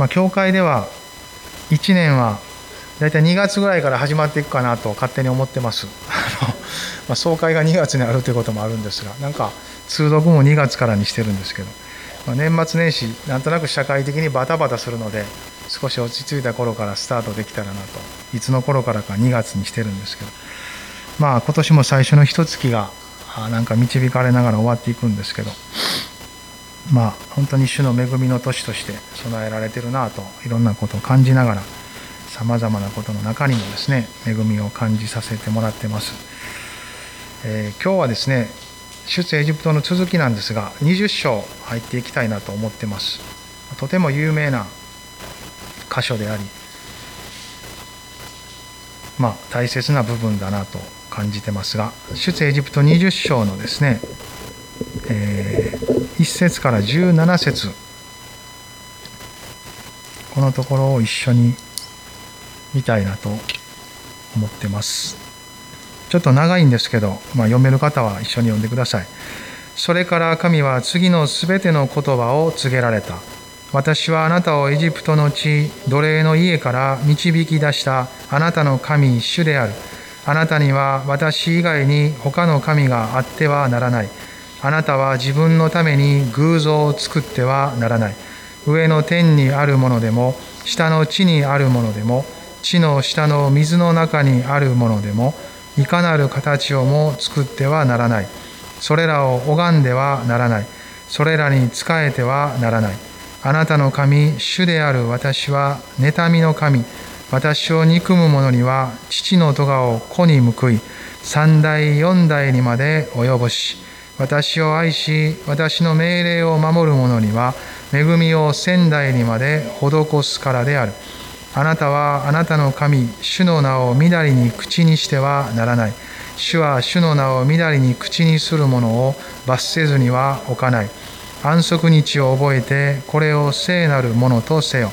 まあ、教会では1年は大体2月ぐらいから始まっていくかなと勝手に思ってます。ま、総会が2月にあるということもあるんですが、なんか通読も2月からにしてるんですけど、まあ、年末年始、なんとなく社会的にバタバタするので、少し落ち着いた頃からスタートできたらなと、いつの頃からか2月にしてるんですけど、まあ今年も最初の一月がなんか導かれながら終わっていくんですけど、まあ本当に主の恵みの年として備えられてるなといろんなことを感じながらさまざまなことの中にもですね恵みを感じさせてもらってます、えー、今日はですね出エジプトの続きなんですが20章入っていきたいなと思ってます。とても有名な箇所でありまあ大切な部分だなと感じてますが出エジプト20章のですね、えー1節から17節。このところを一緒に見たいなと思ってます。ちょっと長いんですけど、まあ、読める方は一緒に読んでください。それから神は次のすべての言葉を告げられた。私はあなたをエジプトの地奴隷の家から導き出したあなたの神主であるあなたには私以外に他の神があってはならないあなたは自分のために偶像を作ってはならない。上の天にあるものでも、下の地にあるものでも、地の下の水の中にあるものでも、いかなる形をも作ってはならない。それらを拝んではならない。それらに仕えてはならない。あなたの神、主である私は、妬みの神。私を憎む者には、父の咎を子に報い、三代四代にまで及ぼし、私を愛し、私の命令を守る者には、恵みを仙台にまで施すからである。あなたはあなたの神、主の名をみだりに口にしてはならない。主は主の名をみだりに口にする者を罰せずには置かない。安息日を覚えて、これを聖なるものとせよ。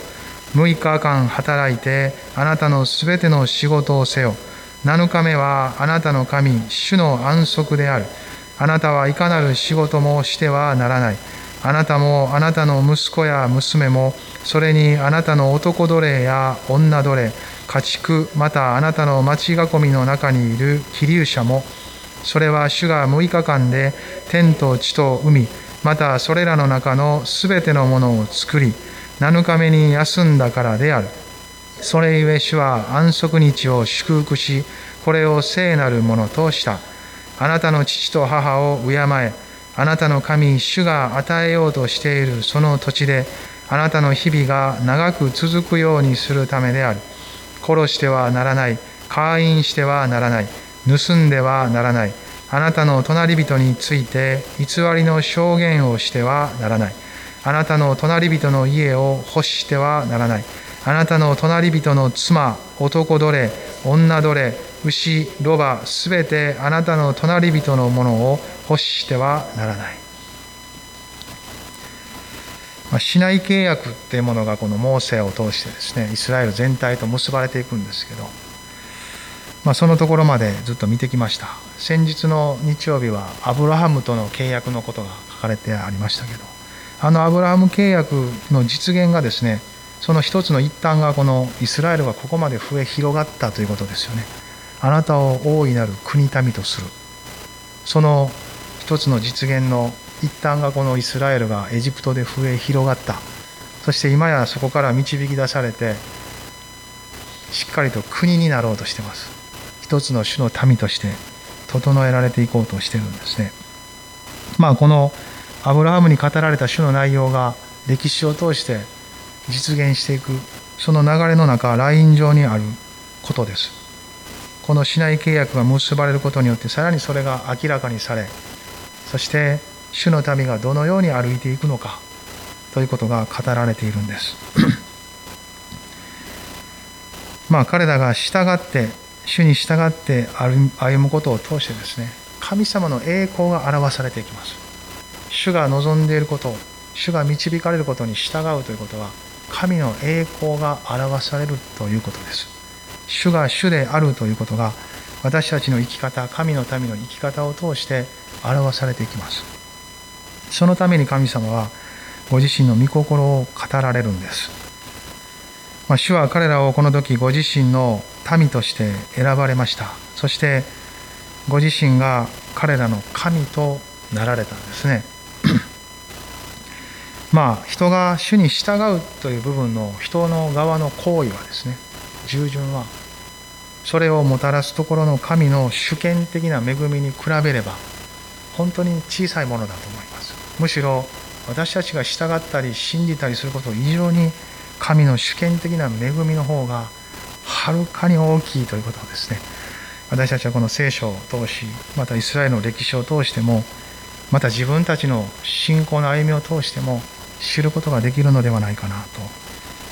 6日間働いて、あなたのすべての仕事をせよ。7日目はあなたの神、主の安息である。あなたはいかなる仕事もしてはならない。あなたもあなたの息子や娘も、それにあなたの男奴隷や女奴隷、家畜、またあなたの町囲みの中にいる気流者も、それは主が6日間で天と地と海、またそれらの中のすべてのものを作り、7日目に休んだからである。それゆえ主は安息日を祝福し、これを聖なるものとした。あなたの父と母を敬え、あなたの神、主が与えようとしているその土地で、あなたの日々が長く続くようにするためである。殺してはならない。会員してはならない。盗んではならない。あなたの隣人について偽りの証言をしてはならない。あなたの隣人の家を欲してはならない。あなたの隣人の妻、男奴隷、女奴隷、牛、ロバ、すべてあなたの隣人のものを欲してはならない。まあ、市内契約っていうものがこのモーセを通してですね、イスラエル全体と結ばれていくんですけど、まあ、そのところまでずっと見てきました。先日の日曜日はアブラハムとの契約のことが書かれてありましたけど、あのアブラハム契約の実現がですね、その一つの一端がこのイスラエルがここまで増え広がったということですよね。あなたを大いなる国民とする。その一つの実現の一端がこのイスラエルがエジプトで増え広がった。そして今やそこから導き出されてしっかりと国になろうとしてます。一つの種の民として整えられていこうとしてるんですね。まあこのアブラハムに語られた種の内容が歴史を通して実現していくその流れの中ライン上にあることです。この市内契約が結ばれることによってさらにそれが明らかにされそして主の民がどのように歩いていくのかということが語られているんです。まあ彼らが従って主に従って歩むことを通してですね神様の栄光が表されていきます。主が望んでいること主が導かれることに従うということは神の栄光が表されるということです。主が主であるということが私たちの生き方神の民の生き方を通して表されていきます。そのために神様はご自身の御心を語られるんです。まあ、主は彼らをこの時ご自身の民として選ばれました。そしてご自身が彼らの神となられたんですね。まあ人が主に従うという部分の人の側の行為はですね従順はそれをもたらすところの神の主権的な恵みに比べれば本当に小さいものだと思います。むしろ私たちが従ったり信じたりすること以上に神の主権的な恵みの方がはるかに大きいということをですね。私たちはこの聖書を通しまたイスラエルの歴史を通してもまた自分たちの信仰の歩みを通しても知ることができるのではないかなと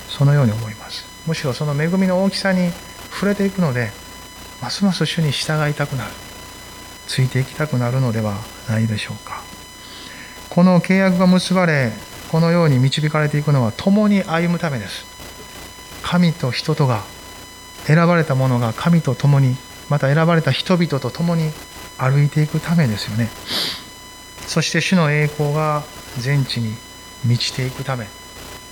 そのように思います。むしろその恵みの大きさに触れていくのでますます主に従いたくなる。ついていきたくなるのではないでしょうか。この契約が結ばれこのように導かれていくのは共に歩むためです。神と人とが選ばれた者が神と共にまた選ばれた人々と共に歩いていくためですよね。そして主の栄光が全地に満ちていくため。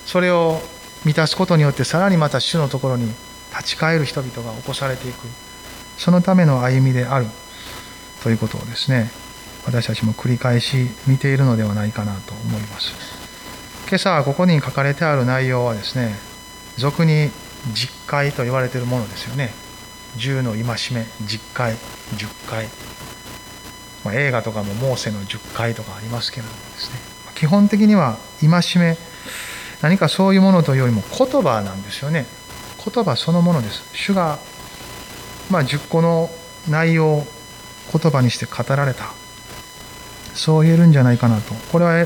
それを満たすことによってさらにまた主のところに立ち返る人々が起こされていく。そのための歩みである。ということをですね私たちも繰り返し見ているのではないかなと思います。今朝ここに書かれてある内容はですね俗に実会と言われているものですよね。10の戒め実会10回、ま、映画とかもモーセの10回とかありますけれどもですね。基本的には戒め何かそういうものというよりも言葉なんですよね。言葉そのものです。主がまあ10個の内容を言葉にして語られた。そう言えるんじゃないかなと。これは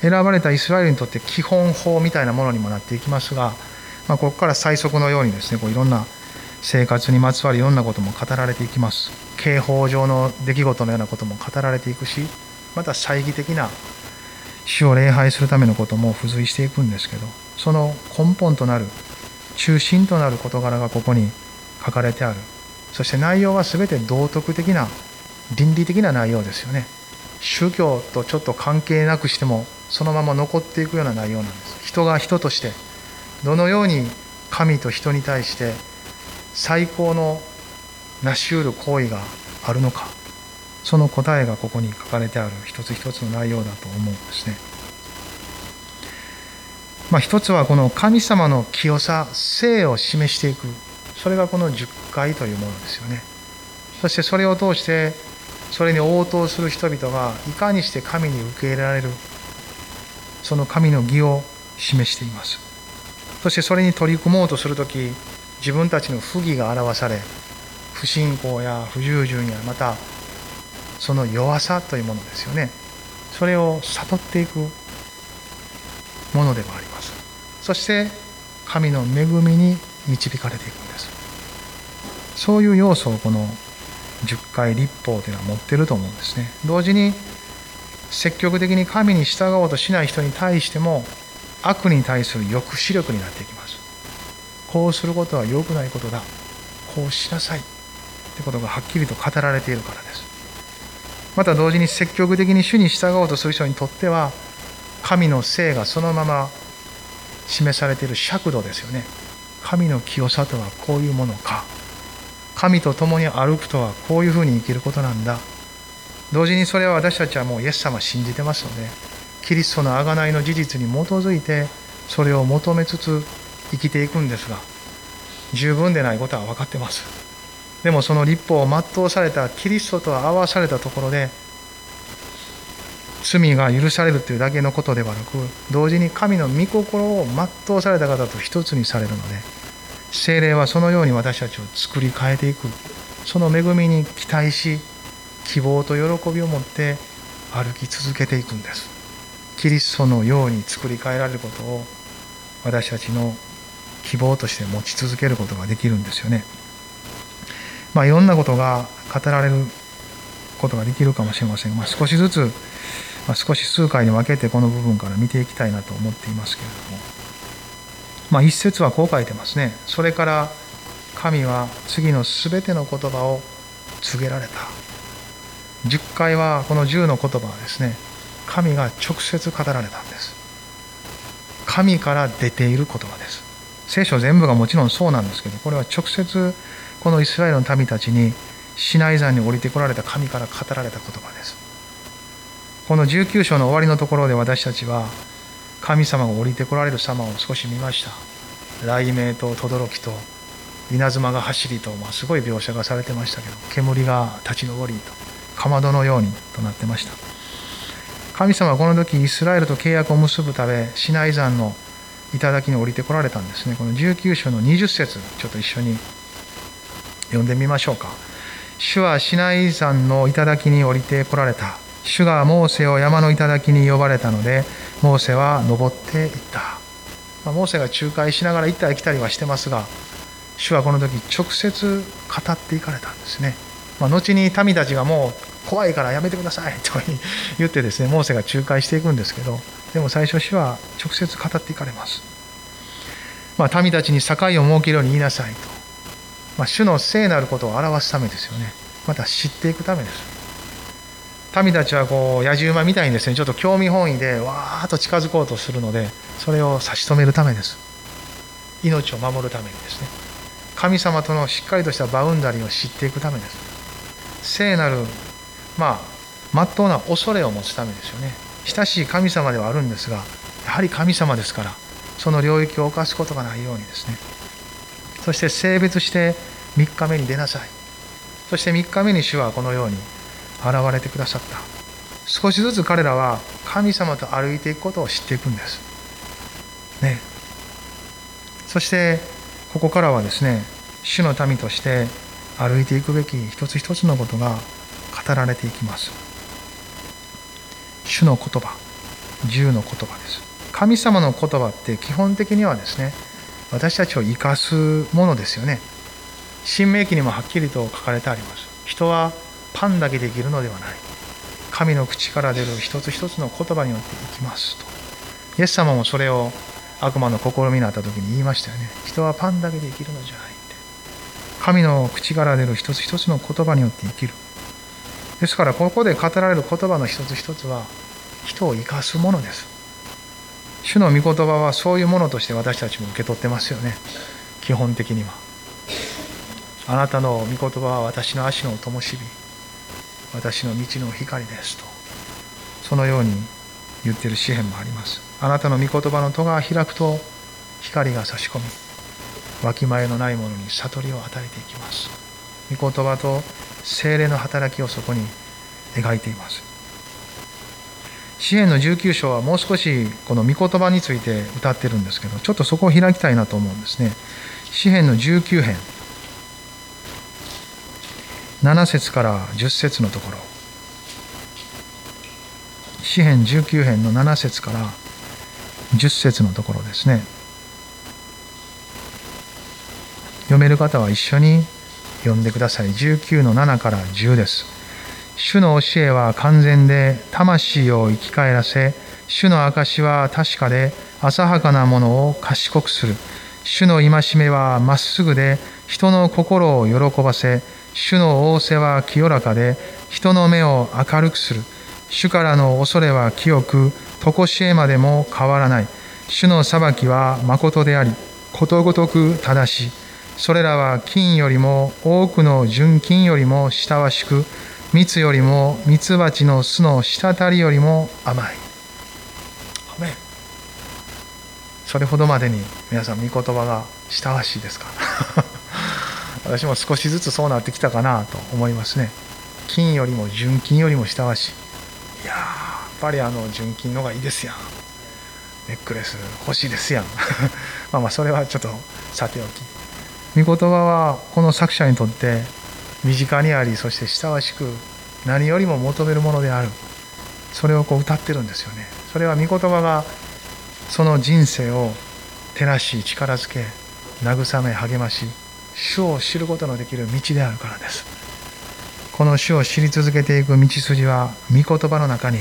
選ばれたイスラエルにとって基本法みたいなものにもなっていきますが、まあ、ここから最速のようにですねこういろんな生活にまつわるいろんなことも語られていきます。刑法上の出来事のようなことも語られていくしまた猜疑的な死を礼拝するためのことも付随していくんですけどその根本となる中心となる事柄がここに書かれてある。そして内容は全て道徳的な倫理的な内容ですよね。宗教とちょっと関係なくしてもそのまま残っていくような内容なんです。人が人としてどのように神と人に対して最高の成し得る行為があるのか。その答えがここに書かれてある一つ一つの内容だと思うんですね。まあ、一つはこの神様の清さ性を示していくそれがこの十回というものですよね。そしてそれを通してそれに応答する人々がいかにして神に受け入れられるその神の義を示しています。そしてそれに取り組もうとする時自分たちの不義が表され不信仰や不従順やまたその弱さというものですよねそれを悟っていくものでもありますそして神の恵みに導かれていくんです。そういう要素をこの10回立法というのは持ってると思うんですね。同時に積極的に神に従おうとしない人に対しても悪に対する抑止力になっていきます。こうすることは良くないことだ。こうしなさい。ってことがはっきりと語られているからです。また同時に積極的に主に従おうとする人にとっては神の性がそのまま示されている尺度ですよね。神の清さとはこういうものか。神と共に歩くとはこういうふうに生きることなんだ。同時にそれは私たちはもうイエス様信じてますのでキリストの贖いの事実に基づいてそれを求めつつ生きていくんですが十分でないことは分かってます。でもその立法を全うされたキリストと合わされたところで罪が許されるというだけのことではなく同時に神の御心を全うされた方と一つにされるので精霊はそのように私たちを作り変えていくその恵みに期待し希望と喜びを持って歩き続けていくんですキリストのように作り変えられることを私たちの希望として持ち続けることができるんですよね。まあ、いろんなことが語られることができるかもしれません。まあ、少しずつ、まあ、少し数回に分けてこの部分から見ていきたいなと思っていますけれども、まあ、一節はこう書いてますね。それから神は次のすべての言葉を告げられた。10回はこの10の言葉はですね、神が直接語られたんです。神から出ている言葉です。聖書全部がもちろんそうなんですけどこれは直接このイスラエルの民たちにシナイ山に降りてこられた神から語られた言葉ですこの19章の終わりのところで私たちは神様が降りてこられる様を少し見ました。雷鳴と轟と稲妻が走りと、まあ、すごい描写がされてましたけど煙が立ち上りとかまどのようにとなってました。神様はこの時イスラエルと契約を結ぶためシナイ山の頂に降りてこられたんですね。この19章の20節ちょっと一緒に読んでみましょうか。主はシナイ山の頂に降りてこられた。主がモーセを山の頂に呼ばれたのでモーセは登っていった、まあ、モーセが仲介しながら行ったり来たりはしてますが主はこの時直接語っていかれたんですね、まあ、後に民たちがもう怖いからやめてください と言ってですねモーセが仲介していくんですけどでも最初主は直接語っていかれます、まあ、民たちに境を設けるように言いなさいと、まあ、主の聖なることを表すためですよね。また知っていくためです。民たちはこう野獣馬みたいにですねちょっと興味本位でわーっと近づこうとするのでそれを差し止めるためです。命を守るためにですね。神様とのしっかりとしたバウンダリーを知っていくためです。聖なるまあ真っ当な恐れを持つためですよね。親しい神様ではあるんですがやはり神様ですからその領域を犯すことがないようにですね。そして性別して3日目に出なさい。そして3日目に主はこのように現れてくださった。少しずつ彼らは神様と歩いていくことを知っていくんです。ね。そしてここからはですね主の民として歩いていくべき一つ一つのことが語られていきます。主の言葉十の言葉です。神様の言葉って基本的にはですね私たちを生かすものですよね。新明記にもはっきりと書かれてあります。人はパンだけできるのではない。神の口から出る一つ一つの言葉によっていきますと。イエス様もそれを悪魔の試みになった時に言いましたよね。人はパンだけで生きるのじゃないって。神の口から出る一つ一つの言葉によって生きる。ですからここで語られる言葉の一つ一つは人を生かすものです。主の御言葉はそういうものとして私たちも受け取ってますよね。基本的には。あなたの御言葉は私の足の灯火。私の道の光ですとそのように言っている詩篇もあります。あなたの御言葉の戸が開くと光が差し込みわきまえのないものに悟りを与えていきます。御言葉と精霊の働きをそこに描いています。詩篇の19章はもう少しこの御言葉について歌ってるんですけどちょっとそこを開きたいなと思うんですね。詩篇の19編。7節から10節のところ。詩編19編の7節から10節のところですね。読める方は一緒に読んでください。19の7から10です。主の教えは完全で魂を生き返らせ主の証は確かで浅はかなものを賢くする。主の戒めはまっすぐで人の心を喜ばせ主の仰せは清らかで人の目を明るくする。主からの恐れは清く常しえまでも変わらない。主の裁きは誠でありことごとく正しい。それらは金よりも多くの純金よりも親しく蜜よりも蜜蜂の巣の滴りよりも甘い。それほどまでに皆さん御言葉が親しいですか？私も少しずつそうなってきたかなと思いますね。金よりも純金よりも親し。いいややっぱりあの純金のがいいですやん。ネックレス欲しいですやん。まあまあそれはちょっとさておき。御言葉はこの作者にとって身近にありそして親しく何よりも求めるものである。それをこう歌ってるんですよね。それは御言葉がその人生を照らし力づけ慰め励まし主を知ることのできる道であるからです。この主を知り続けていく道筋は御言葉の中に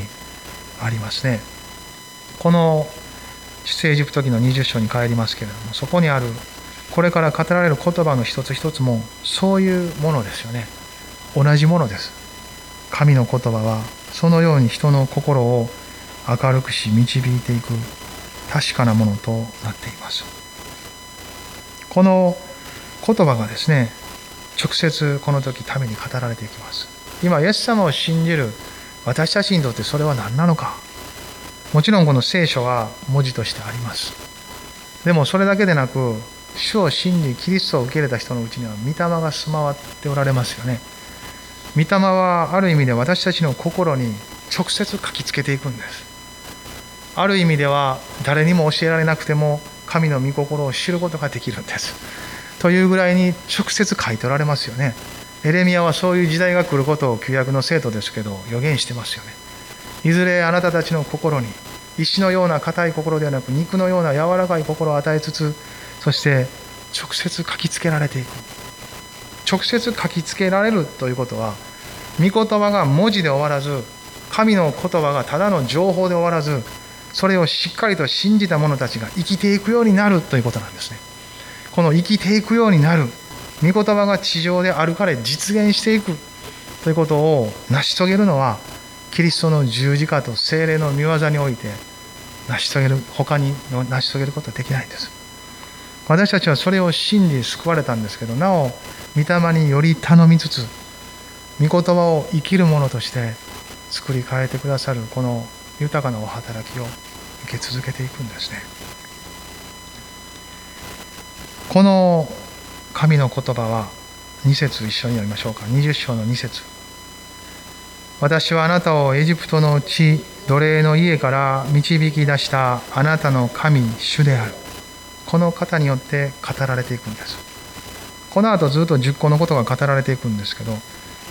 ありますね。この出エジプト記の20章に帰りますけれどもそこにあるこれから語られる言葉の一つ一つもそういうものですよね。同じものです。神の言葉はそのように人の心を明るくし導いていく確かなものとなっています。この言葉がですね直接この時民に語られていきます。今イエス様を信じる私たちにとってそれは何なのか。もちろんこの聖書は文字としてあります。でもそれだけでなく主を信じキリストを受け入れた人のうちには御霊が住まわっておられますよね。御霊はある意味で私たちの心に直接書きつけていくんです。ある意味では誰にも教えられなくても神の御心を知ることができるんです。というぐらいに直接書いておられますよね。エレミアはそういう時代が来ることを旧約の生徒ですけど予言してますよね。いずれあなたたちの心に石のような硬い心ではなく肉のような柔らかい心を与えつつそして直接書きつけられていく。直接書きつけられるということは御言葉が文字で終わらず神の言葉がただの情報で終わらずそれをしっかりと信じた者たちが生きていくようになるということなんですね。この生きていくようになる。御言葉が地上であるから実現していく。ということを成し遂げるのはキリストの十字架と精霊の御業において成し遂げる他に成し遂げることはできないんです。私たちはそれを信じ救われたんですけどなお御霊により頼みつつ御言葉を生きるものとして作り変えてくださるこの豊かなお働きを受け続けていくんですね。この神の言葉は2節一緒に読みましょうか。20章の2節。私はあなたをエジプトの地奴隷の家から導き出したあなたの神主である。この方によって語られていくんです。この後ずっと10個のことが語られていくんですけど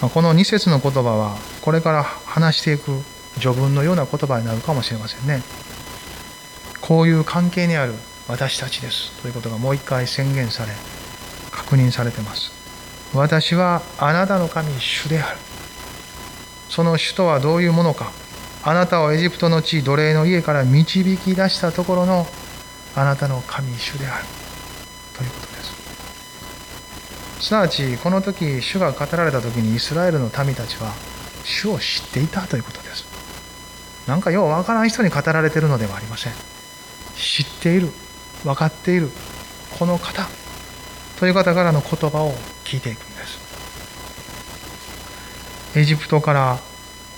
この2節の言葉はこれから話していく序文のような言葉になるかもしれませんね。こういう関係にある私たちですということがもう一回宣言され確認されてます。私はあなたの神主である。その主とはどういうものか。あなたをエジプトの地奴隷の家から導き出したところのあなたの神主である。ということです。すなわちこの時主が語られた時にイスラエルの民たちは主を知っていたということです。なんかようわからん人に語られてるのではありません。知っている。分かっているこの方という方からの言葉を聞いていくんです。エジプトから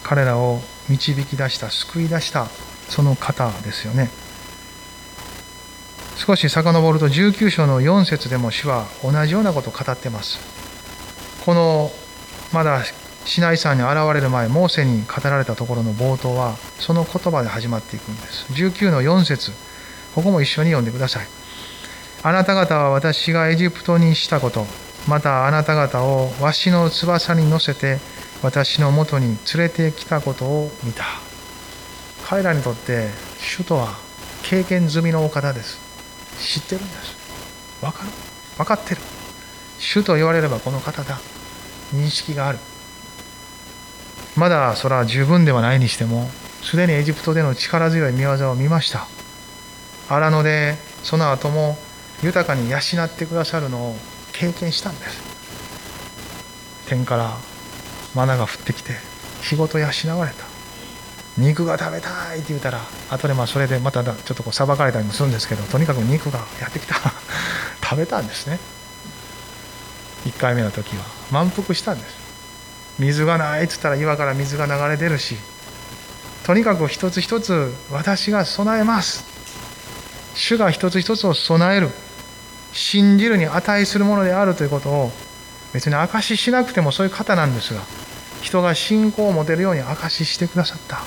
彼らを導き出した救い出したその方ですよね。少し遡ると19章の4節でも主は同じようなことを語ってます。このまだシナイ山に現れる前モーセに語られたところの冒頭はその言葉で始まっていくんです。19の4節。ここも一緒に読んでください。あなた方は私がエジプトにしたこと。またあなた方をわしの翼に乗せて私のもとに連れてきたことを見た。彼らにとって主とは経験済みのお方です。知ってるんです。分かる？分かってる。主と言われればこの方だ。認識がある。まだそれは十分ではないにしてもすでにエジプトでの力強い見業を見ました。荒野でその後も豊かに養ってくださるのを経験したんです。天からマナが降ってきて仕事養われた。肉が食べたいって言うたら後でまあそれでまたちょっとこう裁かれたりもするんですけどとにかく肉がやってきた。食べたんですね。1回目の時は満腹したんです。水がないっつったら岩から水が流れ出るしとにかく一つ一つ私が備えます。主が一つ一つを備える。信じるに値するものであるということを別に証ししなくてもそういう方なんですが人が信仰を持てるように証ししてくださった。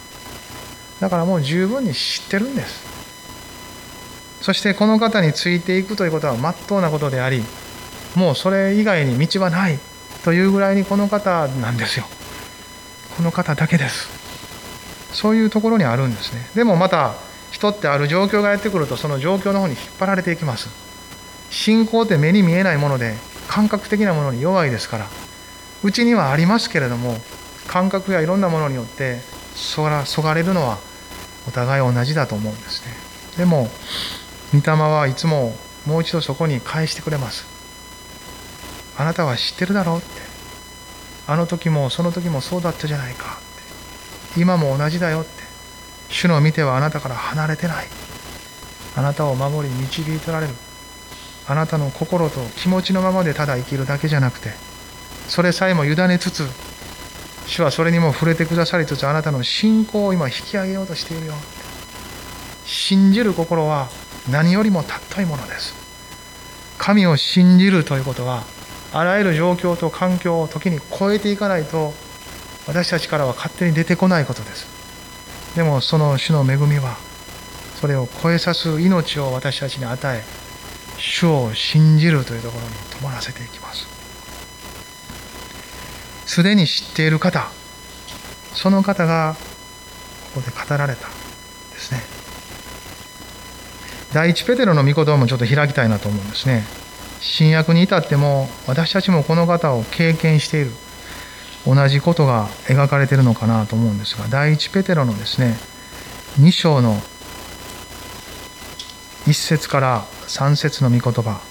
だからもう十分に知ってるんです。そしてこの方についていくということは真っ当なことでありもうそれ以外に道はない。というぐらいにこの方なんですよ。この方だけです。そういうところにあるんですね。でもまた人ってある状況がやってくるとその状況の方に引っ張られていきます。信仰って目に見えないもので感覚的なものに弱いですから。うちにはありますけれども感覚やいろんなものによってそらそがれるのはお互い同じだと思うんですね。でも御霊はいつももう一度そこに返してくれます。あなたは知ってるだろうって。あの時もその時もそうだったじゃないかって。今も同じだよって。主の見てはあなたから離れてない。あなたを守り導いてられる。あなたの心と気持ちのままでただ生きるだけじゃなくてそれさえも委ねつつ主はそれにも触れてくださりつつあなたの信仰を今引き上げようとしているよ。信じる心は何よりも尊いものです。神を信じるということはあらゆる状況と環境を時に超えていかないと私たちからは勝手に出てこないことです。でもその主の恵みはそれを超えさす命を私たちに与え主を信じるというところに止まらせていきます。すでに知っている方その方がここで語られたですね。第一ペテロの御言葉もちょっと開きたいなと思うんですね。新約に至っても私たちもこの方を経験している。同じことが描かれているのかなと思うんですが第一ペテロのですね2章の1節から3節の御言葉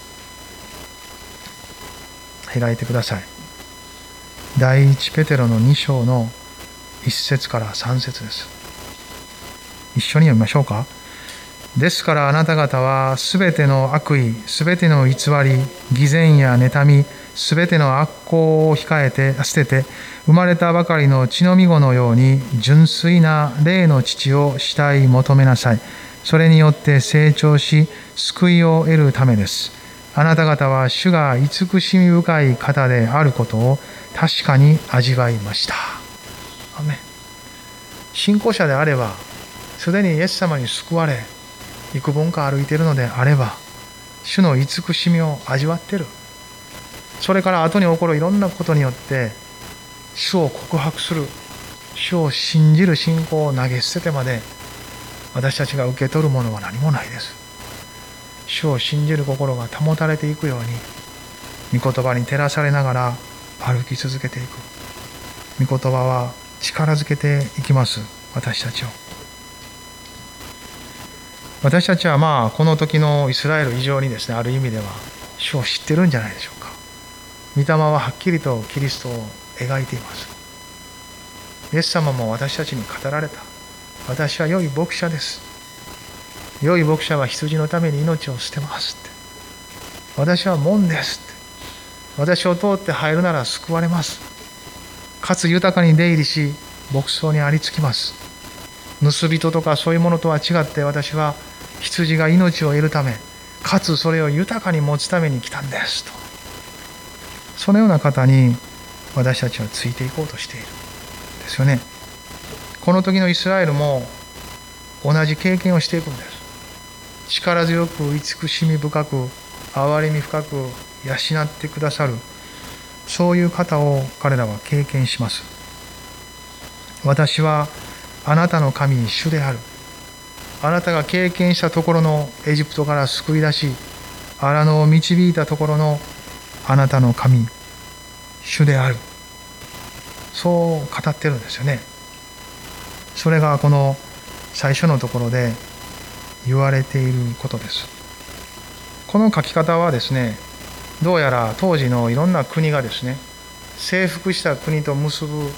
開いてください。第一ペテロの2章の1節から3節です。一緒に読みましょうか。ですからあなた方はすべての悪意すべての偽り偽善や妬みすべての悪行を控えて捨てて生まれたばかりの血のみ子のように純粋な霊の父を慕い求めなさい。それによって成長し救いを得るためです。あなた方は主が慈しみ深い方であることを確かに味わいました。信仰者であればすでにイエス様に救われ幾分か歩いているのであれば主の慈しみを味わってる。それから後に起こるいろんなことによって主を告白する主を信じる信仰を投げ捨ててまで私たちが受け取るものは何もないです。主を信じる心が保たれていくように御言葉に照らされながら歩き続けていく。御言葉は力づけていきます私たちを。私たちはまあこの時のイスラエル以上にですねある意味では主を知ってるんじゃないでしょうか。御霊ははっきりとキリストを描いています。イエス様も私たちに語られた。私は良い牧者です。良い牧者は羊のために命を捨てますって。私は門ですって。私を通って入るなら救われます。かつ豊かに出入りし牧草にありつきます。盗人とかそういうものとは違って私は羊が命を得るためかつそれを豊かに持つために来たんですと。そのような方に私たちはついていこうとしている。ですよね。この時のイスラエルも同じ経験をしていくんです。力強く慈しみ深く憐れみ深く養ってくださる。そういう方を彼らは経験します。私はあなたの神に主である。あなたが経験したところのエジプトから救い出し荒野を導いたところのあなたの神主である。そう語ってるんですよね。それがこの最初のところで言われていることです。この書き方はですねどうやら当時のいろんな国がですね征服した国と結ぶ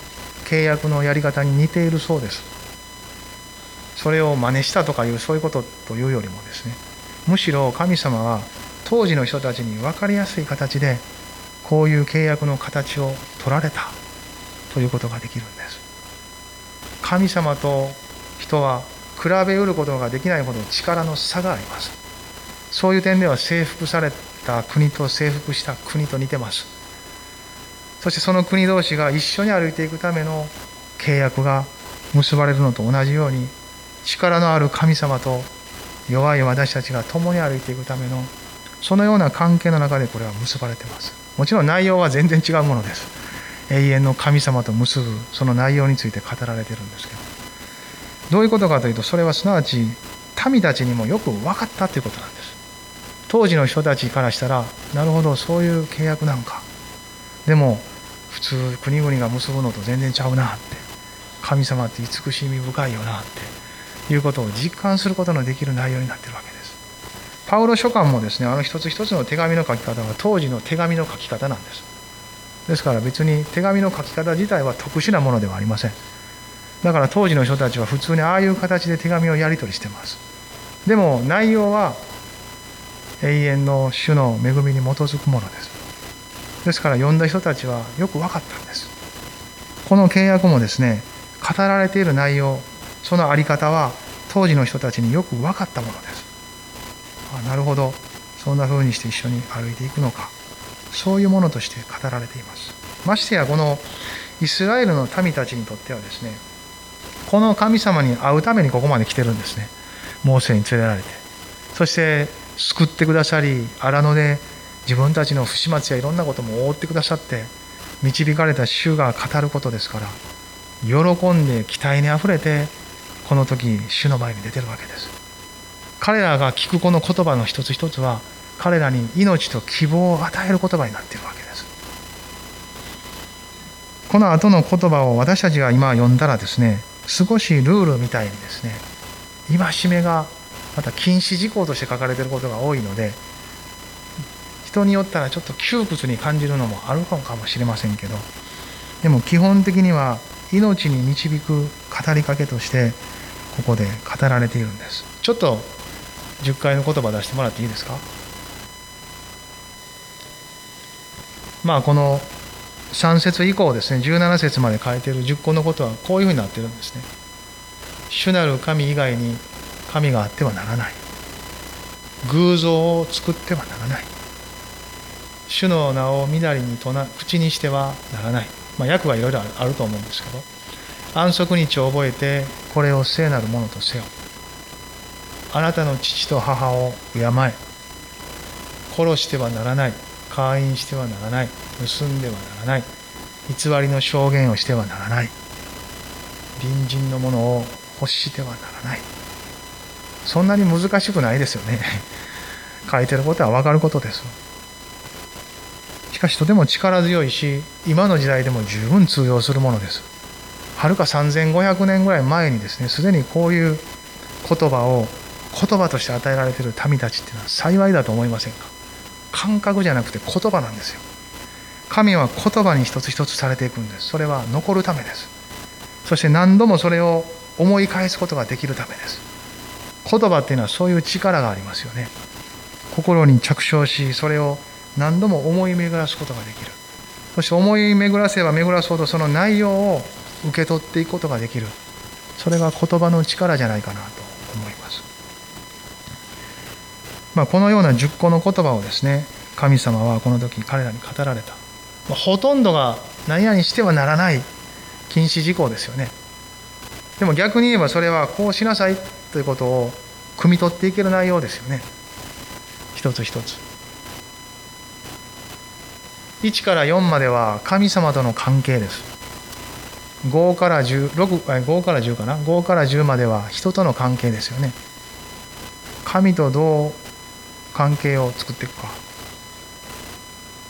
契約のやり方に似ているそうです。それを真似したとかいうそういうことというよりもですねむしろ神様は当時の人たちに分かりやすい形でこういう契約の形を取られたということができるんです。神様と人は比べうることができないほど力の差があります。そういう点では征服された国と征服した国と似てます。そしてその国同士が一緒に歩いていくための契約が結ばれるのと同じように力のある神様と弱い私たちが共に歩いていくためのそのような関係の中でこれは結ばれてます。もちろん内容は全然違うものです。永遠の神様と結ぶその内容について語られてるんですけど。どういうことかというとそれはすなわち民たちにもよく分かったということなんです。当時の人たちからしたらなるほどそういう契約なんか。でも普通国々が結ぶのと全然ちゃうなって。神様って慈しみ深いよなっていうことを実感することのできる内容になってるわけです。パウロ書簡もですねあの一つ一つの手紙の書き方は当時の手紙の書き方なんです。ですから別に手紙の書き方自体は特殊なものではありません。だから当時の人たちは普通にああいう形で手紙をやり取りしてます。でも内容は永遠の主の恵みに基づくものですですから読んだ人たちはよく分かったんですこの契約もですね語られている内容その在り方は当時の人たちによく分かったものですあなるほど。そんな風にして一緒に歩いていくのか。そういうものとして語られています。ましてやこのイスラエルの民たちにとってはですねこの神様に会うためにここまで来てるんですね。モーセに連れられて。そして救ってくださり荒野で自分たちの不始末やいろんなことも覆ってくださって導かれた主が語ることですから喜んで期待にあふれてこの時主の前に出てるわけです。彼らが聞くこの言葉の一つ一つは彼らに命と希望を与える言葉になっているわけです。この後の言葉を私たちが今読んだらですね少しルールみたいにですね戒めがまた禁止事項として書かれていることが多いので人によったらちょっと窮屈に感じるのもあるかもしれませんけどでも基本的には命に導く語りかけとしてここで語られているんです。ちょっと10回の言葉出してもらっていいですか？まあこの3節以降ですね17節まで書いている10個のことはこういうふうになってるんですね。主なる神以外に神があってはならない。偶像を作ってはならない。主の名をみなりに口にしてはならない、まあ、訳はいろいろあると思うんですけど安息日を覚えてこれを聖なるものとせよ。あなたの父と母を敬え殺してはならない会員してはならない盗んではならない偽りの証言をしてはならない隣人のものを欲してはならない。そんなに難しくないですよね。書いてることは分かることです。しかしとても力強いし今の時代でも十分通用するものです。はるか3500年ぐらい前にですねすでにこういう言葉を言葉として与えられている民たちっていうのは幸いだと思いませんか？感覚じゃなくて言葉なんですよ。神は言葉に一つ一つされていくんです。それは残るためです。そして何度もそれを思い返すことができるためです。言葉っていうのはそういう力がありますよね。心に着想しそれを何度も思い巡らすことができる。そして思い巡らせば巡らすほどその内容を受け取っていくことができる。それが言葉の力じゃないかなと。まあ、このような10個の言葉をですね神様はこの時彼らに語られた、まあ、ほとんどが何々してはならない禁止事項ですよね。でも逆に言えばそれはこうしなさいということを汲み取っていける内容ですよね。一つ一つ。1から4までは神様との関係です。5から10 5から10かな？5から10までは人との関係ですよね。神とどう関係を作っていくか。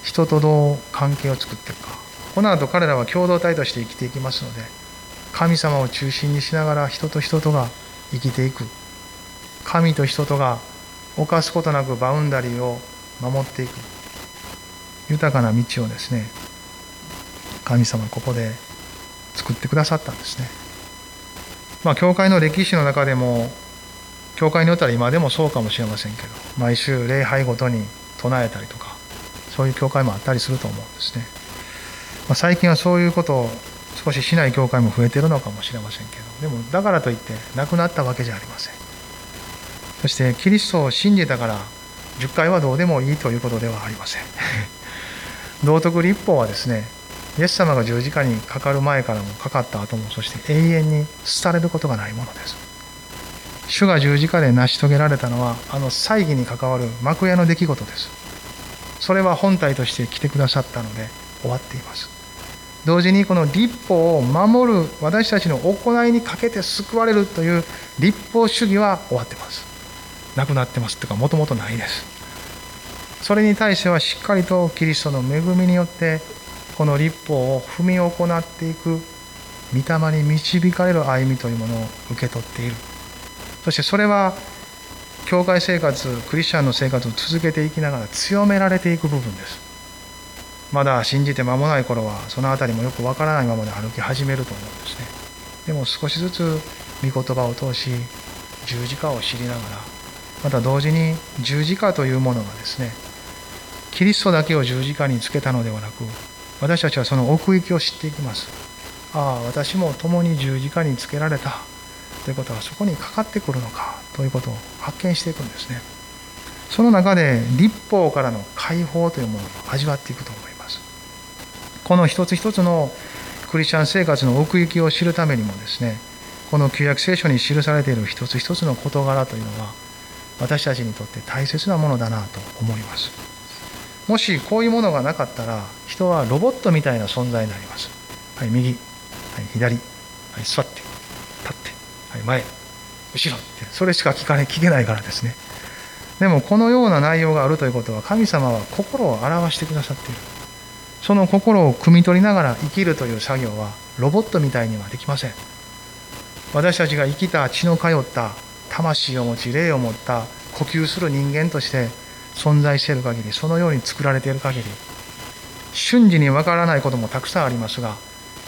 人とどう関係を作っていくか。この後彼らは共同体として生きていきますので神様を中心にしながら人と人とが生きていく。神と人とが犯すことなくバウンダリーを守っていく。豊かな道をですね神様ここで作ってくださったんですね。まあ教会の歴史の中でも教会によったら今でもそうかもしれませんけど毎週礼拝ごとに唱えたりとかそういう教会もあったりすると思うんですね。まあ、最近はそういうことを少ししない教会も増えてるのかもしれませんけどでもだからといってなくなったわけじゃありません。そしてキリストを信じたから10回はどうでもいいということではありません。道徳立法はですねイエス様が十字架にかかる前からもかかった後もそして永遠に廃れることがないものです主が十字架で成し遂げられたのはあの祭儀に関わる幕屋の出来事です。それは本体として来てくださったので終わっています。同時にこの立法を守る私たちの行いにかけて救われるという立法主義は終わってます。なくなってますというかもともとないです。それに対してはしっかりとキリストの恵みによってこの立法を踏み行っていく御霊に導かれる歩みというものを受け取っている。そしてそれは教会生活クリスチャンの生活を続けていきながら強められていく部分です。まだ信じて間もない頃はその辺りもよくわからないままで歩き始めると思うんですね。でも少しずつ御言葉を通し十字架を知りながらまた同時に十字架というものがですねキリストだけを十字架につけたのではなく私たちはその奥行きを知っていきます。ああ私も共に十字架につけられた。ということはそこにかかってくるのかということを発見していくんですね。その中で立法からの解放というものを味わっていくと思います。この一つ一つのクリスチャン生活の奥行きを知るためにもですねこの旧約聖書に記されている一つ一つの事柄というのは私たちにとって大切なものだなと思います。もしこういうものがなかったら人はロボットみたいな存在になります。はい右。はい左。はい座って。前後ろってそれしか聞かない聞けないからですね。でもこのような内容があるということは神様は心を表してくださっている。その心を汲み取りながら生きるという作業はロボットみたいにはできません。私たちが生きた血の通った魂を持ち霊を持った呼吸する人間として存在している限りそのように作られている限り瞬時にわからないこともたくさんありますが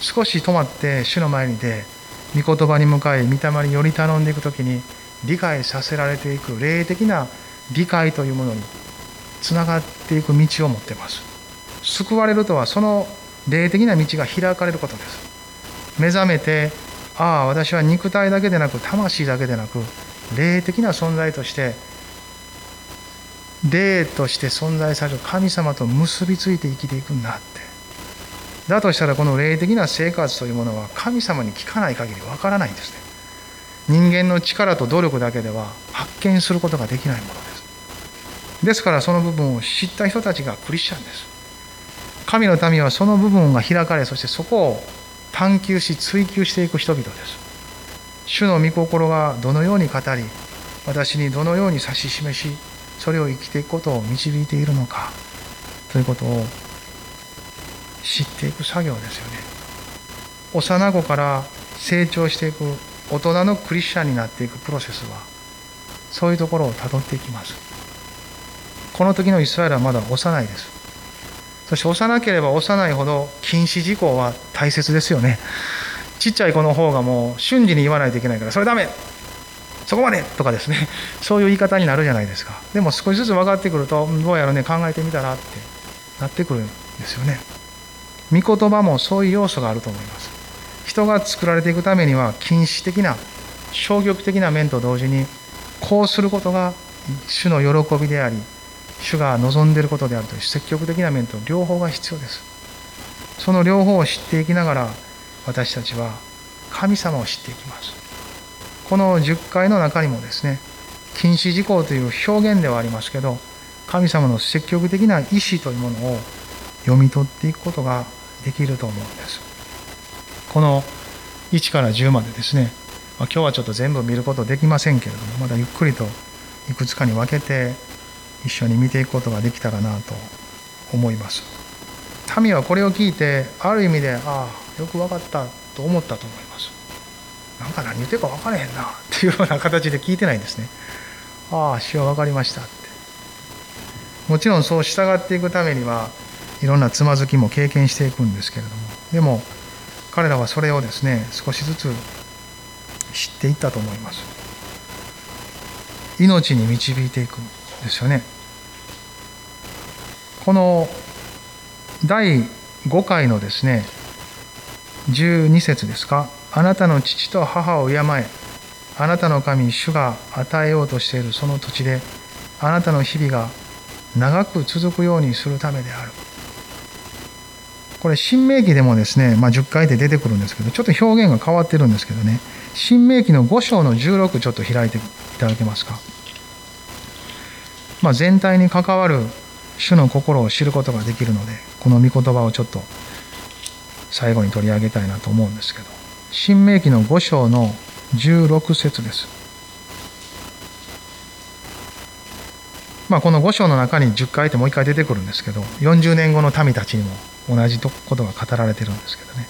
少し止まって主の前に出御言葉に向かい御霊により頼んでいく時に理解させられていく霊的な理解というものにつながっていく道を持ってます。救われるとはその霊的な道が開かれることです。目覚めてああ私は肉体だけでなく魂だけでなく霊的な存在として霊として存在される神様と結びついて生きていくんだって。だとしたらこの霊的な生活というものは神様に聞かない限りわからないんですね。人間の力と努力だけでは発見することができないものです。ですからその部分を知った人たちがクリスチャンです。神の民はその部分が開かれそしてそこを探求し追求していく人々です。主の御心がどのように語り私にどのように指し示しそれを生きていくことを導いているのかということを知っていく作業ですよね。幼子から成長していく大人のクリスチャンになっていくプロセスはそういうところをたどっていきます。この時のイスラエルはまだ幼いです。そして幼ければ幼いほど禁止事項は大切ですよね。ちっちゃい子の方がもう瞬時に言わないといけないからそれダメ！そこまでとかですね。そういう言い方になるじゃないですか。でも少しずつ分かってくるとどうやらね考えてみたらってなってくるんですよね。御言葉もそういう要素があると思います。人が作られていくためには禁止的な消極的な面と同時にこうすることが主の喜びであり主が望んでいることであるという積極的な面と両方が必要です。その両方を知っていきながら私たちは神様を知っていきます。この10回の中にもですね禁止事項という表現ではありますけど神様の積極的な意志というものを読み取っていくことができると思うんです。この1から10までですね、まあ、今日はちょっと全部見ることできませんけれどもまだゆっくりといくつかに分けて一緒に見ていくことができたらなと思います。民はこれを聞いてある意味でああよく分かったと思ったと思います。なんか何言ってるか分からへんなっていうような形で聞いてないんですね。ああ主は分かりましたって。もちろんそう従っていくためにはいろんなつまずきも経験していくんですけれども。でも彼らはそれをですね少しずつ知っていったと思います。命に導いていくんですよね。この第5回のですね12節ですか。あなたの父と母を敬え。あなたの神主が与えようとしているその土地であなたの日々が長く続くようにするためである。これ新明記でもですね、まあ、10回で出てくるんですけどちょっと表現が変わってるんですけどね。新明記の5章の16ちょっと開いていただけますか。まあ、全体に関わる主の心を知ることができるのでこの御言葉をちょっと最後に取り上げたいなと思うんですけど。新明記の5章の16節です。まあ、この5章の中に10回ってもう1回出てくるんですけど40年後の民たちにも同じことが語られてるんですけどね。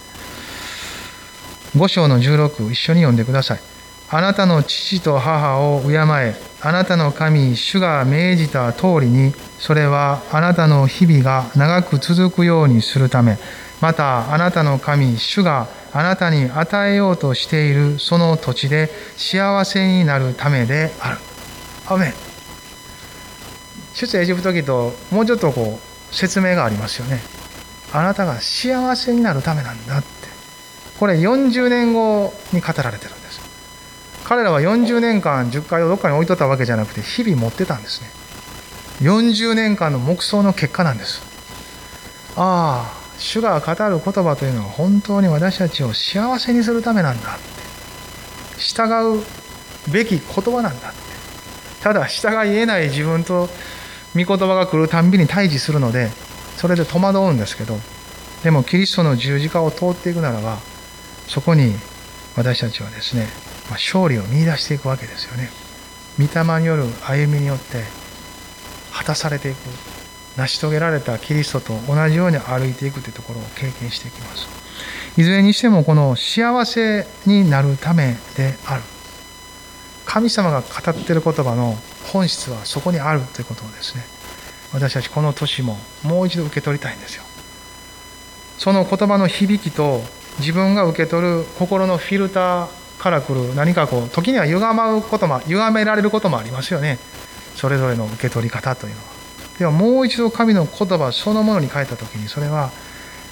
5章の16一緒に読んでください。あなたの父と母を敬え、あなたの神、主が命じた通りに、それはあなたの日々が長く続くようにするため、またあなたの神、主があなたに与えようとしているその土地で幸せになるためである。アメン。出エジプト記ともうちょっとこう説明がありますよね。あなたが幸せになるためなんだって。これ40年後に語られてるんです。彼らは40年間10回をどっかに置いとったわけじゃなくて日々持ってたんですね。40年間の黙想の結果なんです。ああ主が語る言葉というのは本当に私たちを幸せにするためなんだって。従うべき言葉なんだって。ただ従い得ない自分と御言葉が来るたんびに対峙するのでそれで戸惑うんですけどでもキリストの十字架を通っていくならばそこに私たちはですね勝利を見いだしていくわけですよね。御霊による歩みによって果たされていく成し遂げられたキリストと同じように歩いていくというところを経験していきます。いずれにしてもこの幸せになるためである。神様が語ってる言葉の本質はそこにあるということをですね私たちこの年ももう一度受け取りたいんですよ。その言葉の響きと自分が受け取る心のフィルターから来る何かこう時には歪まうことも歪められることもありますよね。それぞれの受け取り方というのは。ではもう一度神の言葉そのものに変えた時にそれは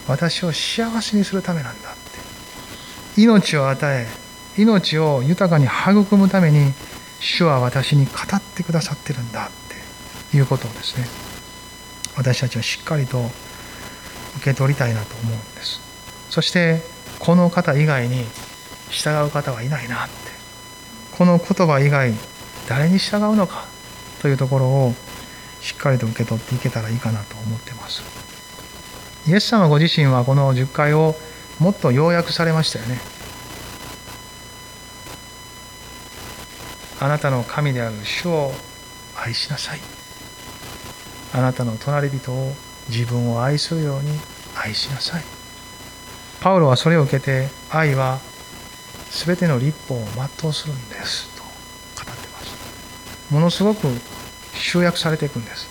私を幸せにするためなんだって。命を与え命を豊かに育むために主は私に語ってくださってるんだっていうことをですね私たちはしっかりと受け取りたいなと思うんです。そしてこの方以外に従う方はいないなって。この言葉以外誰に従うのか？というところをしっかりと受け取っていけたらいいかなと思ってます。イエス様ご自身はこの10回をもっと要約されましたよね。あなたの神である主を愛しなさい。あなたの隣人を自分を愛するように愛しなさい。パウロはそれを受けて愛は全ての立法を全うするんですと語ってます。ものすごく集約されていくんです。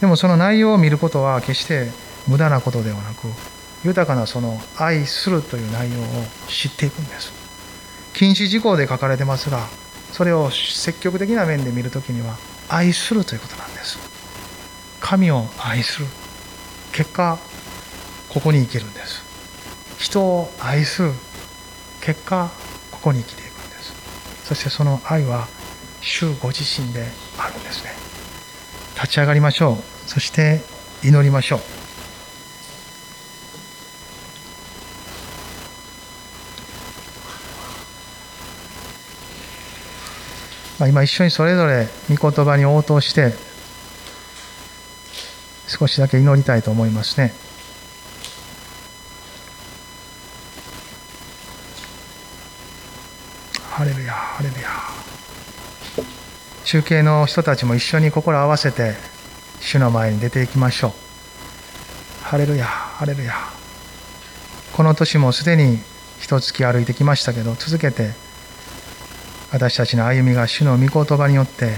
でもその内容を見ることは決して無駄なことではなく豊かなその愛するという内容を知っていくんです。禁止事項で書かれてますがそれを積極的な面で見るときには愛するということ神を愛する。結果ここに生きるんです。人を愛する。結果ここに生きていくんです。そしてその愛は主ご自身であるんですね。立ち上がりましょう。そして祈りましょう。まあ、今一緒にそれぞれ御言葉に応答して少しだけ祈りたいと思いますね。ハレルヤハレルヤ。中継の人たちも一緒に心を合わせて主の前に出ていきましょう。ハレルヤハレルヤ。この年もすでに一月歩いてきましたけど続けて私たちの歩みが主の御言葉によって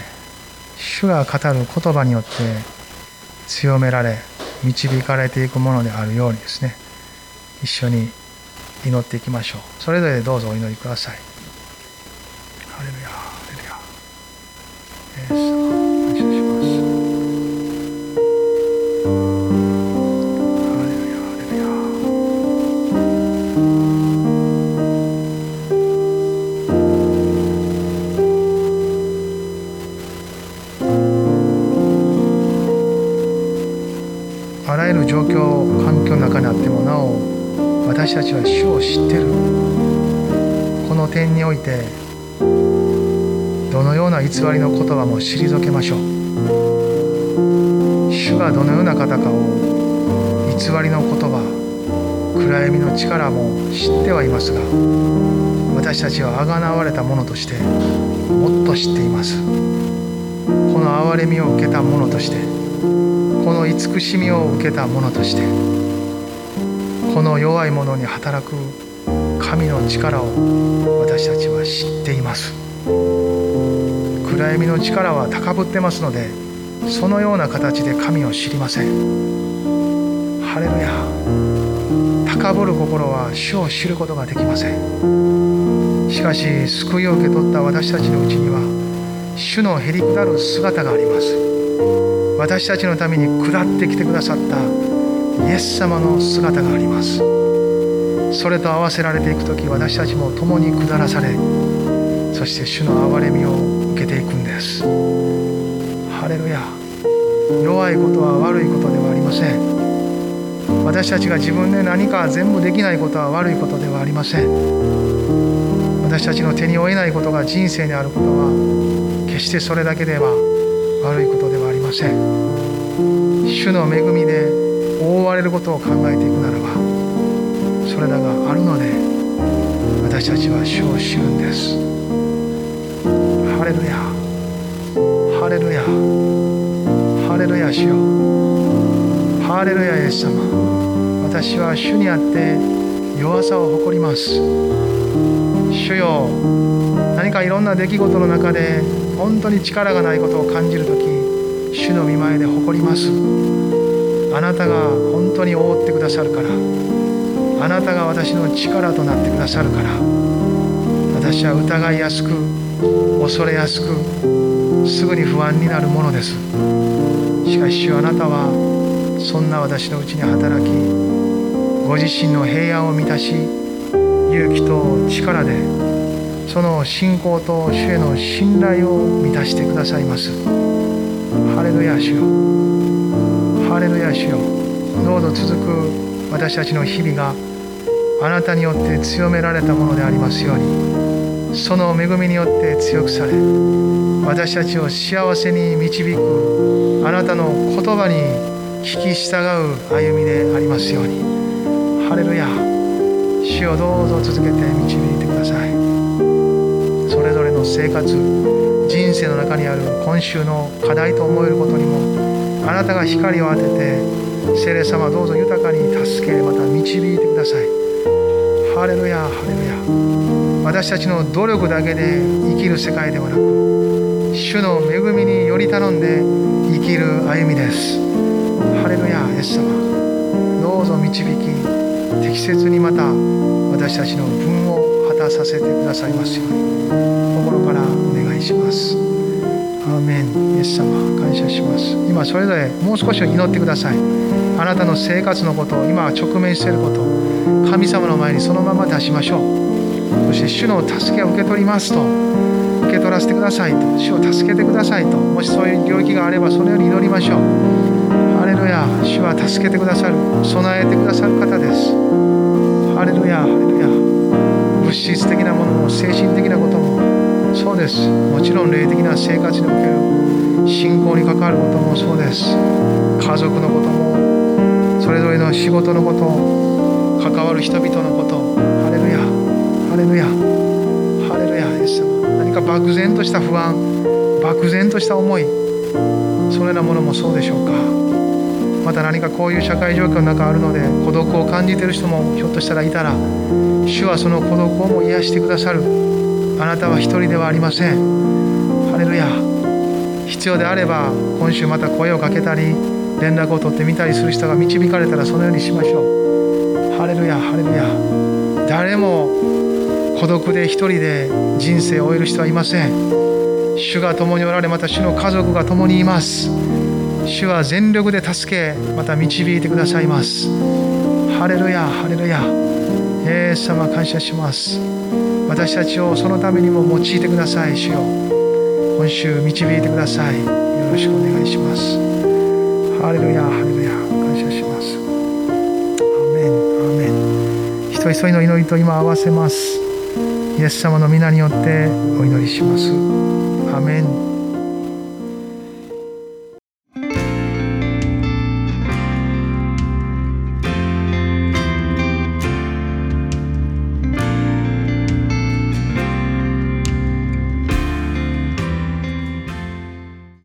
主が語る言葉によって強められ導かれていくものであるようにですね一緒に祈っていきましょう。それぞれどうぞお祈りください。私たちは主を知ってる。この点においてどのような偽りの言葉も退けましょう。主がどのような方かを偽りの言葉暗闇の力も知ってはいますが私たちはあがなわれたものとしてもっと知っています。この憐れみを受けたものとしてこの慈しみを受けたものとしてこの弱い者に働く神の力を私たちは知っています。暗闇の力は高ぶってますのでそのような形で神を知りません。ハレルヤ。高ぶる心は主を知ることができません。しかし救いを受け取った私たちのうちには主のへりくだる姿があります。私たちのために下ってきてくださったイエス様の姿があります。それと合わせられていく時私たちも共に下らされそして主の憐れみを受けていくんです。ハレルヤ。弱いことは悪いことではありません。私たちが自分で何か全部できないことは悪いことではありません。私たちの手に負えないことが人生にあることは決してそれだけでは悪いことではありません。主の恵みで覆われることを考えていくならばそれらがあるので私たちは主を知るんです。ハレルヤ。ハレルヤ。ハレルヤ主よ。ハレルヤイエス様。私は主にあって弱さを誇ります。主よ。何かいろんな出来事の中で本当に力がないことを感じる時主の見前で誇ります。あなたが本当に覆ってくださるから。あなたが私の力となってくださるから。私は疑いやすく恐れやすくすぐに不安になるものです。しかしあなたはそんな私のうちに働きご自身の平安を満たし勇気と力でその信仰と主への信頼を満たしてくださいます。ハレルヤ主よ。レルヤ主よどうぞ続く私たちの日々があなたによって強められたものでありますようにその恵みによって強くされ私たちを幸せに導くあなたの言葉に聞き従う歩みでありますように。ハレルヤ主をどうぞ続けて導いてください。それぞれの生活人生の中にある今週の課題と思えることにもあなたが光を当てて聖霊様どうぞ豊かに助けまた導いてください。ハレルヤハレルヤ。私たちの努力だけで生きる世界ではなく主の恵みにより頼んで生きる歩みです。ハレルヤイエス様。どうぞ導き適切にまた私たちの分を果たさせてくださいますように心からお願いします。アーメン。イエス様感謝します。今それぞれもう少し祈ってください。あなたの生活のこと今直面していること神様の前にそのまま出しましょう。そして主の助けを受け取りますと受け取らせてくださいと主を助けてくださいともしそういう領域があればそのように祈りましょう。ハレルヤ主は助けてくださる備えてくださる方です。ハレルヤハレルヤ。物質的なものも精神的なこともそうです。もちろん霊的な生活における信仰に関わることもそうです。家族のこともそれぞれの仕事のこと関わる人々のこと。ハレルヤ。ハレルヤ。ハレルヤ。イエス様。何か漠然とした不安。漠然とした思い。そのようなものもそうでしょうか。また何かこういう社会状況の中あるので孤独を感じている人もひょっとしたらいたら主はその孤独をも癒してくださる。あなたは一人ではありません。ハレルヤ。必要であれば今週また声をかけたり連絡を取ってみたりする人が導かれたらそのようにしましょう。ハレルヤハレルヤ。誰も孤独で一人で人生を終える人はいません。主が共におられまた主の家族が共にいます。主は全力で助けまた導いてくださいます。ハレルヤハレルヤ。イエス様感謝します。私たちをそのためにも用いてください。主よ。今週導いてください。よろしくお願いします。ハレルヤ。ハレルヤ。感謝します。アメン。アメン。一人一人の祈りと今合わせます。イエス様の皆によってお祈りします。アメン。